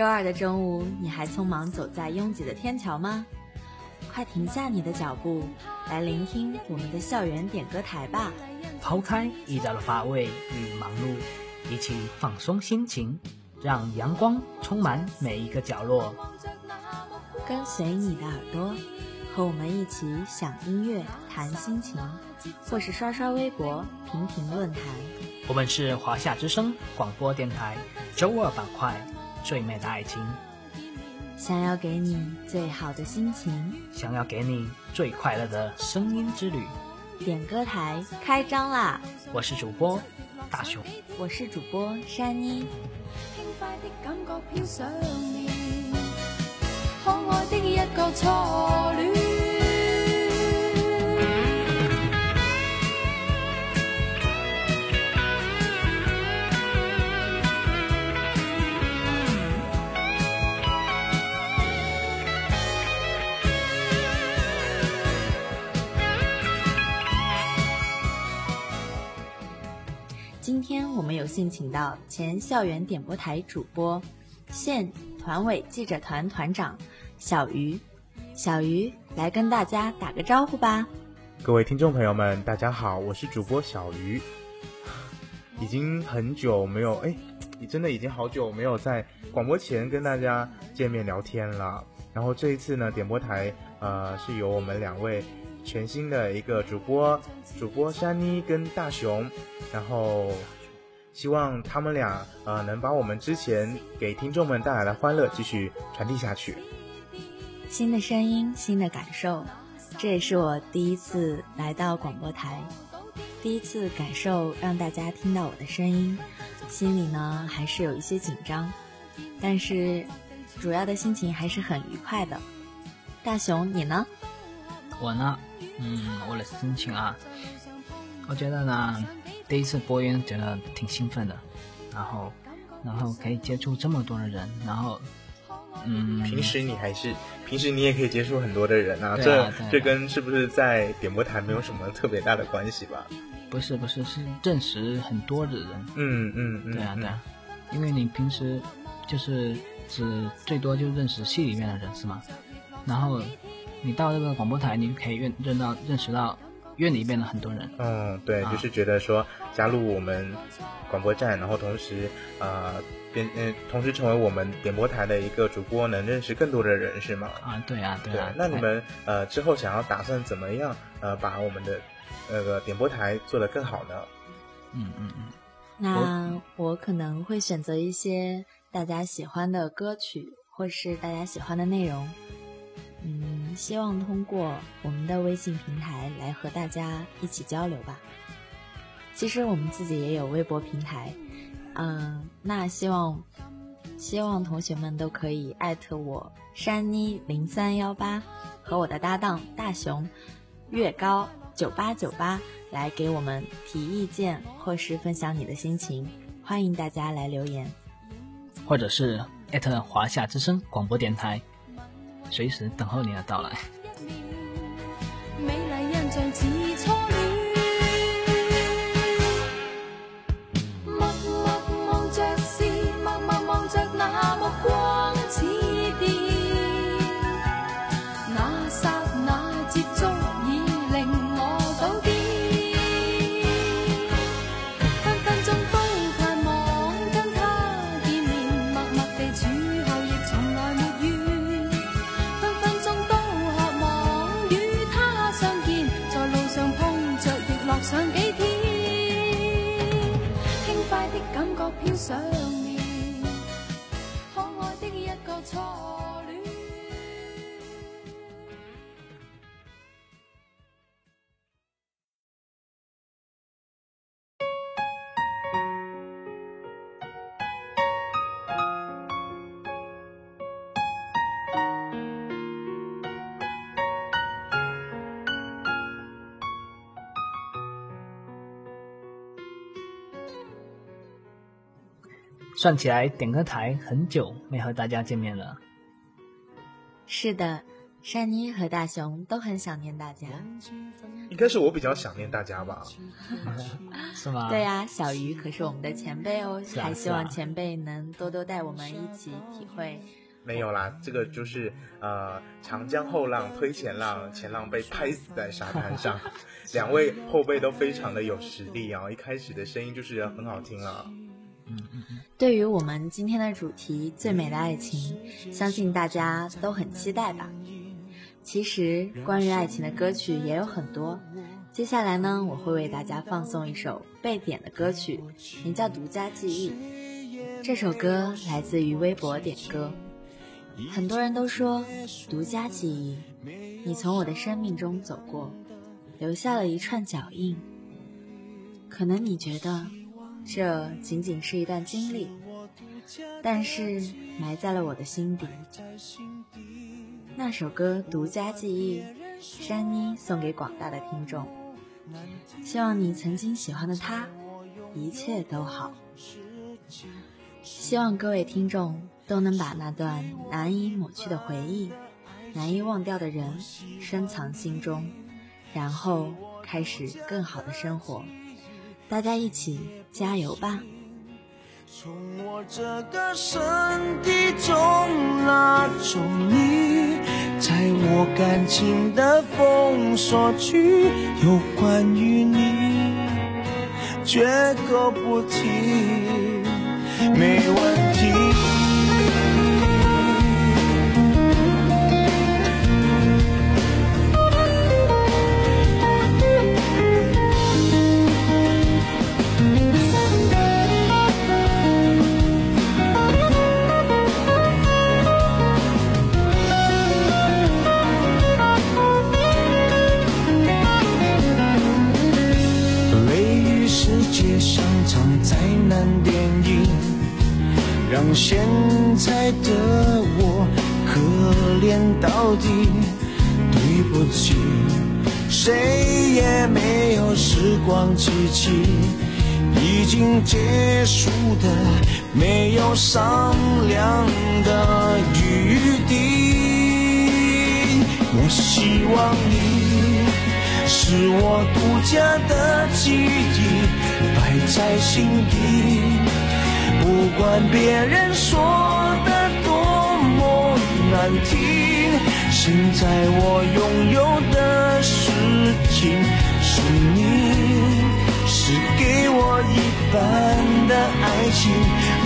好，周二的中午，你还匆忙走在拥挤的天桥吗？快停下你的脚步，来聆听我们的校园点歌台吧。抛开一早的乏味与忙碌，一起放松心情，让阳光充满每一个角落。跟随你的耳朵，和我们一起享音乐、谈心情，或是刷刷微博、评评论坛。我们是华夏之声广播电台周二板块《最美的爱情》，想要给你最好的心情，想要给你最快乐的声音之旅。点歌台开张啦！我是主播大雄，我是主播山妮。可爱的一个初恋。幸请到前校园点播台主播，现团委记者团团长小鱼。小鱼来跟大家打个招呼吧。各位听众朋友们，大家好，我是主播小鱼。已经很久没有哎，你真的已经好久没有在广播前跟大家见面聊天了。然后这一次呢，点播台呃是由我们两位。全新的一个主播，主播珊妮跟大熊，然后希望他们俩呃能把我们之前给听众们带来的欢乐继续传递下去。新的声音，新的感受，这也是我第一次来到广播台，第一次感受让大家听到我的声音，心里呢还是有一些紧张，但是主要的心情还是很愉快的。大熊，你呢？我呢？嗯，我的心情啊，我觉得呢，第一次播音觉得挺兴奋的，然后，然后可以接触这么多的人，然后，嗯，平时你还是平时你也可以接触很多的人啊，这这跟是不是在点播台没有什么特别大的关系吧？不是不是，是认识很多的人。嗯嗯嗯，对啊对啊，因为你平时就是只最多就认识戏里面的人是吗？然后。你到这个广播台，你可以认认到认识到院里面的很多人。嗯，对，就是觉得说加入我们广播站，然后同时呃变嗯，同时成为我们点播台的一个主播，能认识更多的人，是吗？啊，对啊，对啊。那你们呃之后想要打算怎么样呃把我们的那个点播台做得更好呢？嗯嗯嗯。那我可能会选择一些大家喜欢的歌曲，或是大家喜欢的内容。嗯，希望通过我们的微信平台来和大家一起交流吧。其实我们自己也有微博平台，嗯，那希望希望同学们都可以艾特我山妮零三幺八和我的搭档大熊月高九八九八来给我们提意见或是分享你的心情，欢迎大家来留言，或者是艾特华夏之声广播电台。随时等候你的到来。算起来，点歌台很久没和大家见面了。是的，珊妮和大熊都很想念大家。应该是我比较想念大家吧？是吗？对呀，小鱼可是我们的前辈哦，啊还希望前辈能多多带我们一起体会。没有啦，这个就是呃，长江后浪推前浪，前浪被拍死在沙滩上。两位后辈都非常的有实力啊，一开始的声音就是很好听啊。对于我们今天的主题“最美的爱情”，相信大家都很期待吧。其实关于爱情的歌曲也有很多，接下来呢，我会为大家放送一首被点的歌曲，名叫《独家记忆》。这首歌来自于微博点歌，很多人都说独家记忆，你从我的生命中走过，留下了一串脚印。可能你觉得这仅仅是一段经历，但是埋在了我的心底。那首歌《独家记忆》，珊妮送给广大的听众，希望你曾经喜欢的他，一切都好。希望各位听众都能把那段难以抹去的回忆、难以忘掉的人深藏心中，然后开始更好的生活。大家一起加油吧！从我这个身体中拉走你，在我感情的封锁区，有关于你，绝口不提，没问题。商量的余地。我希望你。是我独家的记忆，摆在心底。不管别人说的多么难听，现在我拥有的事情是你，是给我一半的爱情。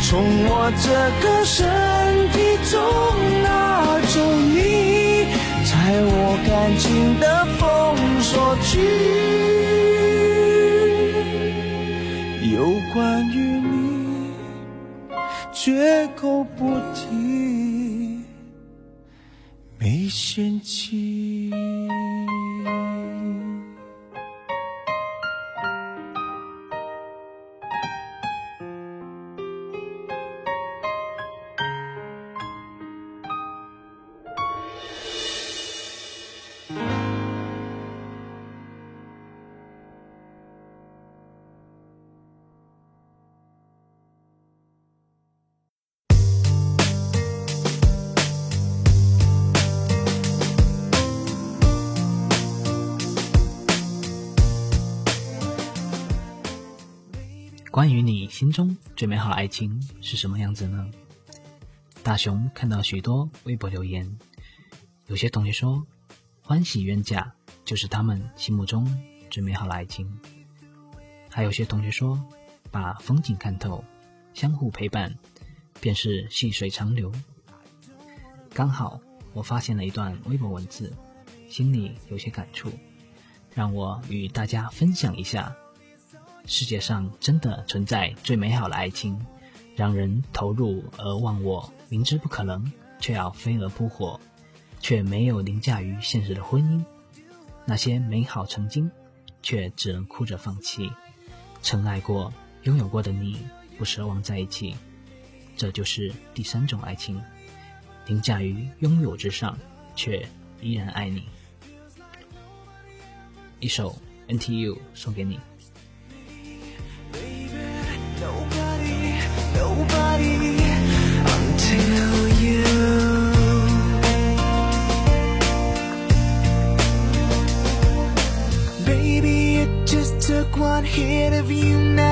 从我这个身体中拿走你，在我感情的封锁区，有关于你，绝口不提，没嫌弃。关于你心中最美好的爱情是什么样子呢？大雄看到许多微博留言，有些同学说欢喜冤家就是他们心目中最美好的爱情。还有些同学说，把风景看透，相互陪伴，便是细水长流。刚好我发现了一段微博文字，心里有些感触，让我与大家分享一下。世界上真的存在最美好的爱情，让人投入而忘我，明知不可能却要飞蛾扑火，却没有凌驾于现实的婚姻。那些美好曾经，却只能哭着放弃。曾爱过、拥有过的你，不奢望在一起，这就是第三种爱情，凌驾于拥有之上，却依然爱你。一首 NTU 送给你。not here if you now.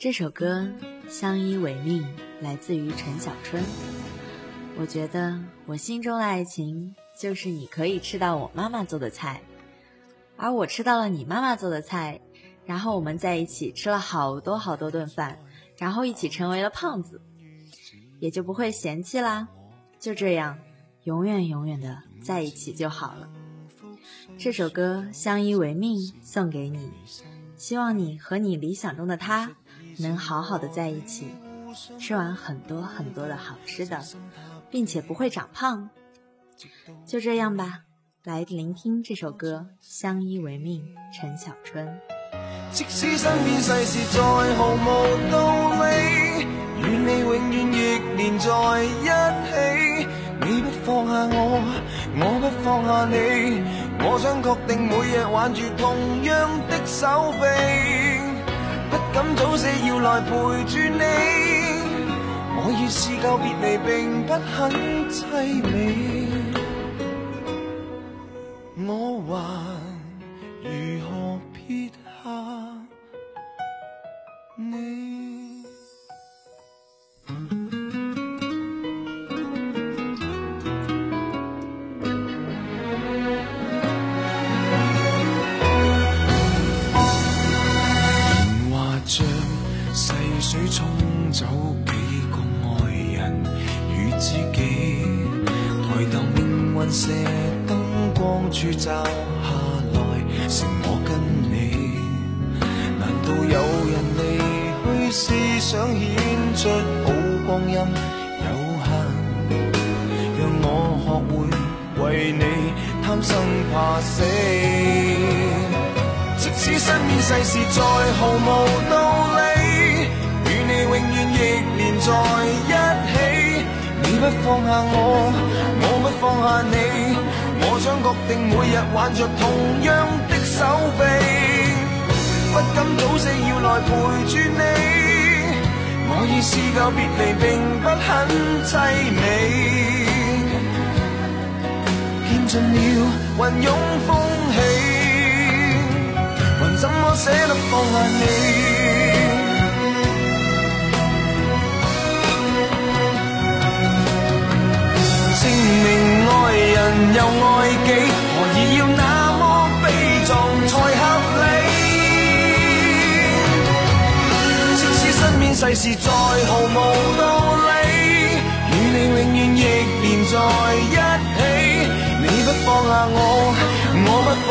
这首歌《相依为命》来自于陈小春。我觉得我心中的爱情就是你可以吃到我妈妈做的菜，而我吃到了你妈妈做的菜，然后我们在一起吃了好多好多顿饭，然后一起成为了胖子，也就不会嫌弃啦。就这样，永远永远的在一起就好了。这首歌《相依为命》送给你，希望你和你理想中的他能好好的在一起，吃完很多很多的好吃的，并且不会长胖。就这样吧，来聆听这首歌《相依为命》，陈小春。即使身边世事再毫无道理，与你永远亦连在一起。你不放下我，我不放下你，我想确定每日挽住同样的手臂，敢早死要来陪住你。我我已试够别离，并不很凄美。我还世事再毫无道理，与你永远亦连在一起。你不放下我，我不放下你，我想确定每日挽着同样的手臂，不敢早死要来陪住你。我已试够别离，并不很凄美。见尽了云涌风起，怎么舍得放下你？证明爱人又爱己，何以要那么悲壮才合理？即使身边世事再毫无道理，与你永远亦连在一起。你不放下我，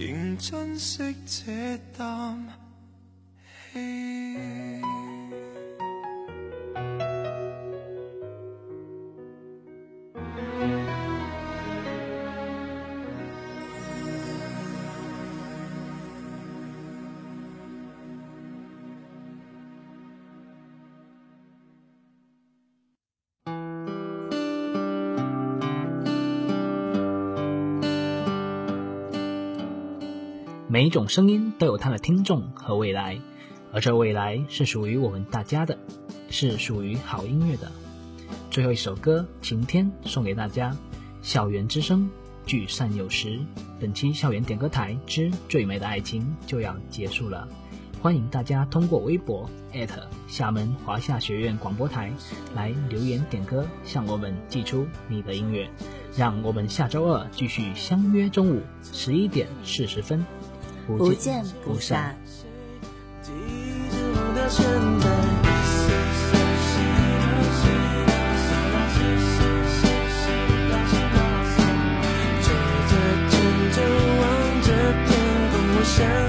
仍珍惜这啖气。每一种声音都有它的听众和未来，而这未来是属于我们大家的，是属于好音乐的。最后一首歌《晴天》送给大家，《校园之声》聚散有时。本期校园点歌台之最美的爱情就要结束了，欢迎大家通过微博厦门华夏学院广播台来留言点歌，向我们寄出你的音乐。让我们下周二继续相约中午十一点四十分。不见不散。想